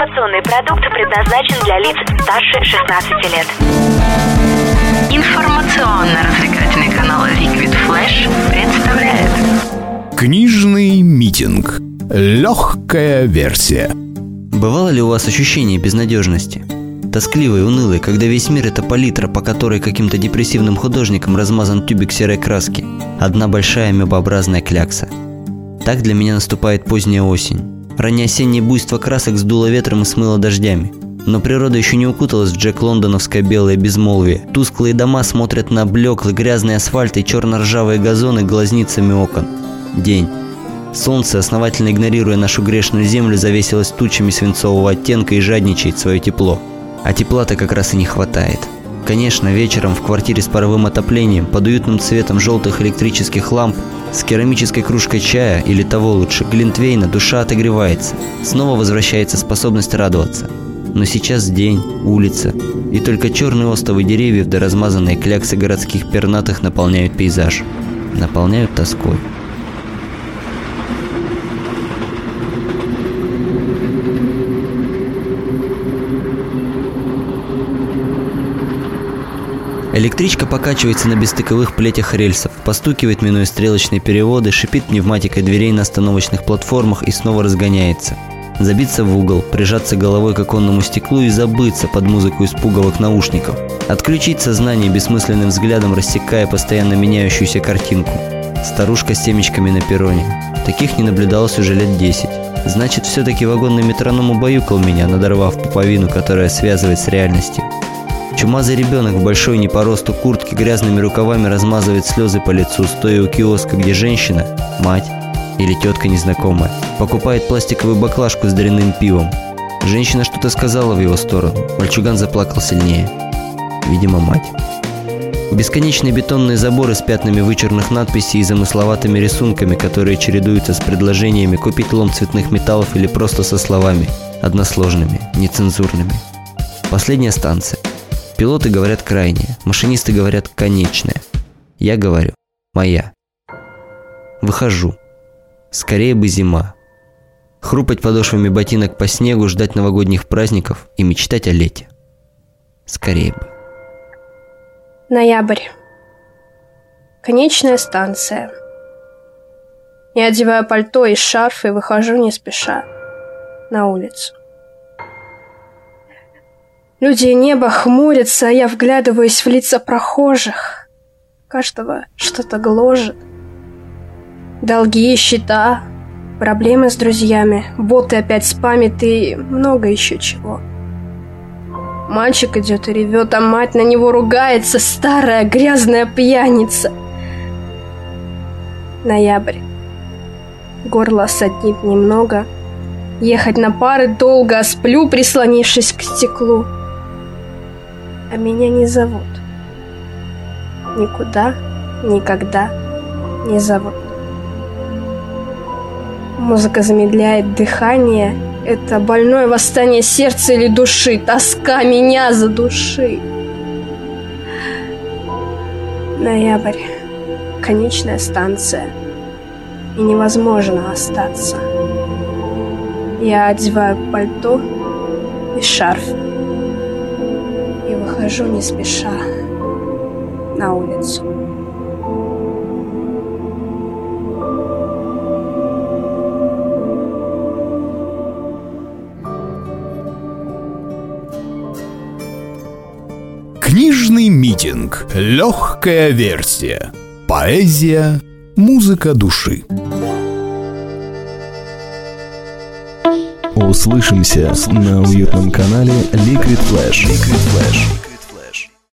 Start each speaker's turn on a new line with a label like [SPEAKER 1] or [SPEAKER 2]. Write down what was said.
[SPEAKER 1] Информационный продукт предназначен для лиц старше 16 лет. Информационно-развлекательный канал Liquid Flash представляет
[SPEAKER 2] Книжный митинг. Легкая версия.
[SPEAKER 3] Бывало ли у вас ощущение безнадежности? Тоскливой, унылой, когда весь мир – это палитра, по которой каким-то депрессивным художником размазан тюбик серой краски. Одна большая мебообразная клякса. Так для меня наступает поздняя осень. Раннее осеннее буйство красок сдуло ветром и смыло дождями. Но природа еще не укуталась в Джек Лондоновское белое безмолвие. Тусклые дома смотрят на блеклый грязный асфальт и черно-ржавые газоны глазницами окон. День. Солнце, основательно игнорируя нашу грешную землю, завесилось тучами свинцового оттенка и жадничает свое тепло. А тепла-то как раз и не хватает. Конечно, вечером в квартире с паровым отоплением, под уютным цветом желтых электрических ламп, с керамической кружкой чая или того лучше, глинтвейна, душа отогревается. Снова возвращается способность радоваться. Но сейчас день, улица, и только черные остовы деревьев да размазанные кляксы городских пернатых наполняют пейзаж. Наполняют тоской. Электричка покачивается на бестыковых плетях рельсов, постукивает, минуя стрелочные переводы, шипит пневматикой дверей на остановочных платформах и снова разгоняется. Забиться в угол, прижаться головой к оконному стеклу и забыться под музыку испуговых наушников. Отключить сознание бессмысленным взглядом, рассекая постоянно меняющуюся картинку. Старушка с семечками на перроне. Таких не наблюдалось уже лет десять. Значит, все-таки вагонный метроном убаюкал меня, надорвав пуповину, которая связывает с реальностью. Чумазый ребенок в большой не по росту куртке грязными рукавами размазывает слезы по лицу, стоя у киоска, где женщина, мать или тетка незнакомая, покупает пластиковую баклажку с дрянным пивом. Женщина что-то сказала в его сторону. Мальчуган заплакал сильнее. Видимо, мать. Бесконечные бетонные заборы с пятнами вычурных надписей и замысловатыми рисунками, которые чередуются с предложениями купить лом цветных металлов или просто со словами, односложными, нецензурными. Последняя станция. Пилоты говорят крайняя, машинисты говорят конечная. Я говорю моя. Выхожу. Скорее бы зима. Хрупать подошвами ботинок по снегу, ждать новогодних праздников и мечтать о лете. Скорее бы.
[SPEAKER 4] Ноябрь. Конечная станция. Я одеваю пальто и шарф и выхожу не спеша на улицу. Люди и небо хмурятся, а я вглядываюсь в лица прохожих. Каждого что-то гложет. Долги, счета, проблемы с друзьями, боты опять спамят и много еще чего. Мальчик идет и ревет, а мать на него ругается, старая грязная пьяница. Ноябрь. Горло саднит немного. Ехать на пары долго, а сплю, прислонившись к стеклу а меня не зовут. Никуда, никогда не зовут. Музыка замедляет дыхание. Это больное восстание сердца или души. Тоска меня за души. Ноябрь. Конечная станция. И невозможно остаться. Я одеваю пальто и шарф выхожу не спеша на улицу.
[SPEAKER 2] Книжный митинг. Легкая версия. Поэзия. Музыка души. Услышимся на уютном канале Liquid Flash. Liquid Flash.